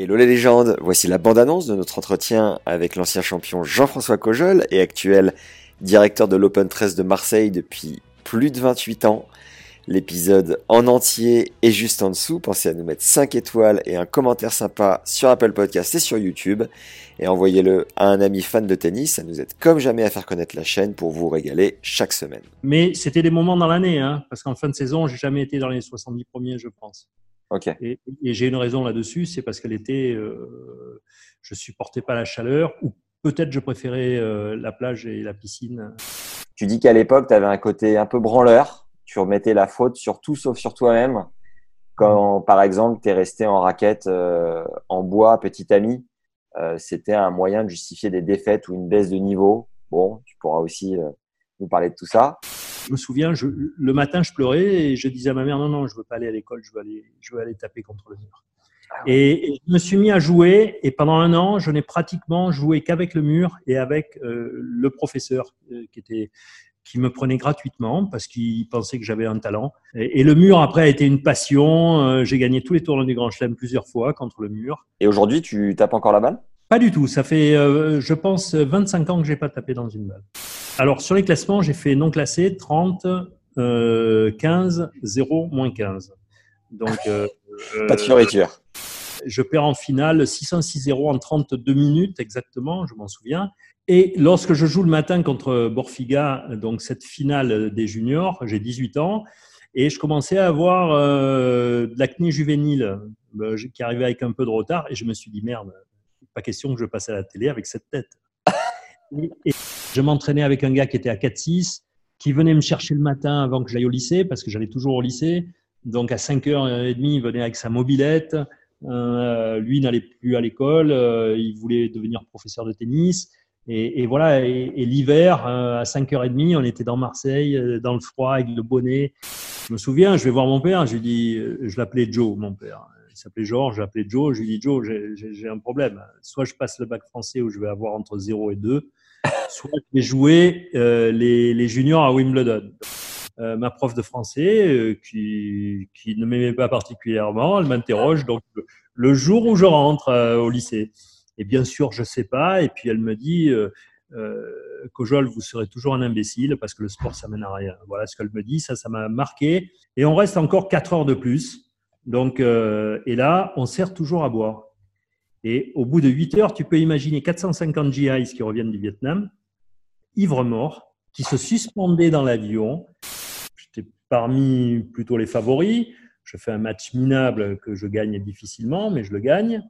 Hello les légendes, voici la bande-annonce de notre entretien avec l'ancien champion Jean-François Cojol et actuel directeur de l'Open 13 de Marseille depuis plus de 28 ans. L'épisode en entier est juste en dessous. Pensez à nous mettre 5 étoiles et un commentaire sympa sur Apple Podcast et sur YouTube. Et envoyez-le à un ami fan de tennis. Ça nous aide comme jamais à faire connaître la chaîne pour vous régaler chaque semaine. Mais c'était des moments dans l'année, hein, parce qu'en fin de saison, j'ai jamais été dans les 70 premiers, je pense. Et, et j'ai une raison là-dessus, c'est parce que l'été, euh, je supportais pas la chaleur, ou peut-être je préférais euh, la plage et la piscine. Tu dis qu'à l'époque, tu avais un côté un peu branleur. Tu remettais la faute sur tout sauf sur toi-même. Quand, par exemple, tu es resté en raquette euh, en bois, petit ami, euh, c'était un moyen de justifier des défaites ou une baisse de niveau. Bon, tu pourras aussi nous parler de tout ça. Je me souviens, je, le matin, je pleurais et je disais à ma mère non, non, je veux pas aller à l'école, je veux aller, je veux aller taper contre le mur. Et, et je me suis mis à jouer et pendant un an, je n'ai pratiquement joué qu'avec le mur et avec euh, le professeur euh, qui était qui me prenait gratuitement parce qu'il pensait que j'avais un talent. Et, et le mur après a été une passion. Euh, J'ai gagné tous les tournois du Grand Chelem plusieurs fois contre le mur. Et aujourd'hui, tu tapes encore la balle? Pas du tout. Ça fait, je pense, 25 ans que j'ai pas tapé dans une balle. Alors sur les classements, j'ai fait non classé 30, euh, 15, 0, moins 15. Donc euh, Pas de fioriture. je perds en finale 606-0 en 32 minutes exactement, je m'en souviens. Et lorsque je joue le matin contre Borfiga, donc cette finale des juniors, j'ai 18 ans, et je commençais à avoir euh, de l'acné juvénile euh, qui arrivait avec un peu de retard, et je me suis dit merde, pas question que je passe à la télé avec cette tête. Et, et je m'entraînais avec un gars qui était à 4-6, qui venait me chercher le matin avant que j'aille au lycée, parce que j'allais toujours au lycée. Donc à 5h30, il venait avec sa mobilette. Euh, lui n'allait plus à l'école, euh, il voulait devenir professeur de tennis. Et, et voilà, et, et l'hiver, euh, à 5h30, on était dans Marseille, euh, dans le froid, avec le bonnet. Je me souviens, je vais voir mon père, je lui dis, euh, je l'appelais Joe, mon père. Il s'appelait Georges, je l'appelais Joe, je lui dis, Joe, j'ai un problème. Soit je passe le bac français où je vais avoir entre 0 et 2, soit je vais jouer euh, les, juniors à Wimbledon. Euh, ma prof de français, euh, qui, ne m'aimait pas particulièrement, elle m'interroge donc le, jour où je rentre au lycée. Et bien sûr, je sais pas. Et puis elle me dit, euh, Cojol, vous serez toujours un imbécile parce que le sport, ça mène à rien. Voilà ce qu'elle me dit. Ça, ça m'a marqué. Et on reste encore quatre heures de plus. Donc, et là, on sert toujours à boire. Et au bout de 8 heures, tu peux imaginer 450 GIs qui reviennent du Vietnam, ivres morts, qui se suspendaient dans l'avion. J'étais parmi plutôt les favoris. Je fais un match minable que je gagne difficilement, mais je le gagne.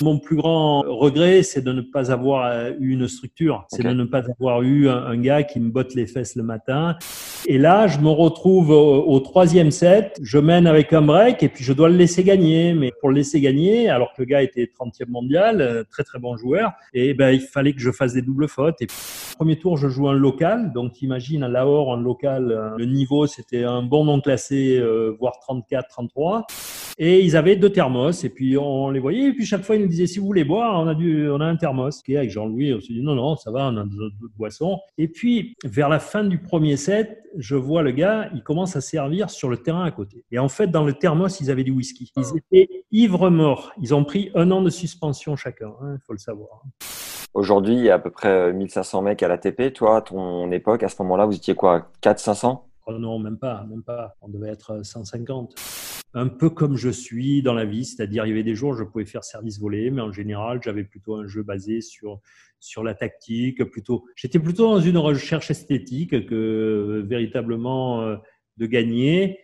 Mon plus grand regret, c'est de ne pas avoir eu une structure. C'est de ne pas avoir eu un, un gars qui me botte les fesses le matin. Et là, je me retrouve au, troisième set. Je mène avec un break et puis je dois le laisser gagner. Mais pour le laisser gagner, alors que le gars était 30e mondial, euh, très très bon joueur, et ben il fallait que je fasse des doubles fautes. Et premier tour, je joue un local. Donc imagine à Lahore, un local, euh, le niveau c'était un bon non classé, euh, voire 34, 33. Et ils avaient deux thermos, et puis on les voyait, et puis chaque fois ils nous disaient si vous voulez boire, on a du, on a un thermos. Et avec Jean-Louis, on s'est dit non non, ça va, on a d'autres boissons. Et puis vers la fin du premier set, je vois le gars, il commence à servir sur le terrain à côté. Et en fait, dans le thermos, ils avaient du whisky. Ils étaient ivres morts. Ils ont pris un an de suspension chacun, il faut le savoir. Aujourd'hui, il y a à peu près euh, 1500 mecs à l'ATP. Toi, à ton époque, à ce moment-là, vous étiez quoi 400-500 Oh non, même pas, même pas. On devait être 150. Un peu comme je suis dans la vie, c'est-à-dire il y avait des jours où je pouvais faire service volé, mais en général, j'avais plutôt un jeu basé sur sur la tactique, plutôt. J'étais plutôt dans une recherche esthétique que euh, véritablement euh, de gagner.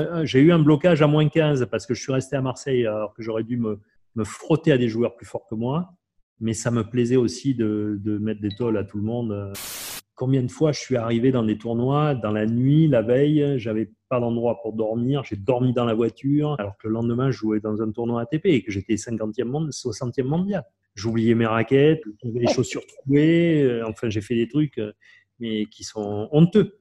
Euh, J'ai eu un blocage à moins 15 parce que je suis resté à Marseille alors que j'aurais dû me, me frotter à des joueurs plus forts que moi. Mais ça me plaisait aussi de, de mettre des tolls à tout le monde. Combien de fois je suis arrivé dans des tournois, dans la nuit, la veille, j'avais pas d'endroit pour dormir, j'ai dormi dans la voiture, alors que le lendemain, je jouais dans un tournoi ATP et que j'étais 50e monde, 60e mondial. J'oubliais mes raquettes, j'avais les chaussures trouées, euh, enfin, j'ai fait des trucs, euh, mais qui sont honteux.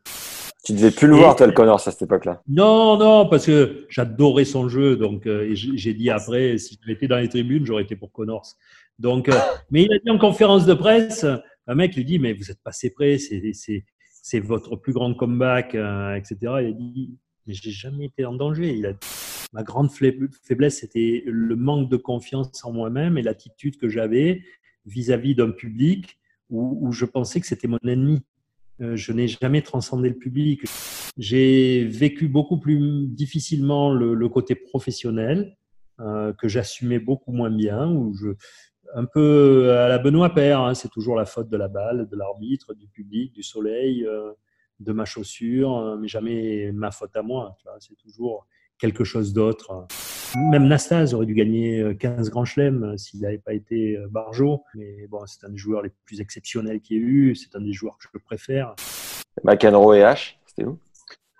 Tu devais plus le voir, toi, le Connors, à cette époque-là. Non, non, parce que j'adorais son jeu. Donc, euh, j'ai dit après, si j'étais dans les tribunes, j'aurais été pour Connors. Donc, mais il a dit en conférence de presse, un mec lui dit, mais vous êtes passé près, c'est votre plus grand comeback, euh, etc. Il a dit, mais j'ai jamais été en danger. Il a ma grande faiblesse, c'était le manque de confiance en moi-même et l'attitude que j'avais vis-à-vis d'un public où, je pensais que c'était mon ennemi. Euh, je n'ai jamais transcendé le public. J'ai vécu beaucoup plus difficilement le, côté professionnel, euh, que j'assumais beaucoup moins bien, où je, un peu à la Benoît Père. Hein. c'est toujours la faute de la balle, de l'arbitre, du public, du soleil, euh, de ma chaussure, hein, mais jamais ma faute à moi. C'est toujours quelque chose d'autre. Même Nastase aurait dû gagner 15 euh, grands chelems euh, s'il n'avait pas été Barjo. Mais bon, c'est un des joueurs les plus exceptionnels qu'il y ait eu. C'est un des joueurs que je préfère. McEnroe et H, c'était où?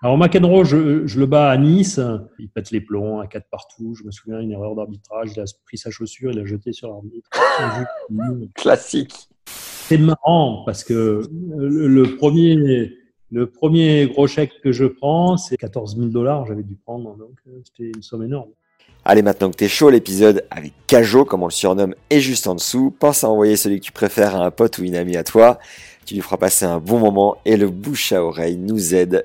Alors McEnroe, je, je, le bats à Nice, il pète les plombs à quatre partout. Je me souviens une erreur d'arbitrage, il a pris sa chaussure, il l'a jeté sur l'arbitre. Classique. C'est marrant parce que le, premier, le premier gros chèque que je prends, c'est 14 000 dollars, j'avais dû prendre, donc euh, c'était une somme énorme. Allez, maintenant que t'es chaud, l'épisode avec Cajo, comme on le surnomme, est juste en dessous. Pense à envoyer celui que tu préfères à un pote ou une amie à toi. Tu lui feras passer un bon moment et le bouche à oreille nous aide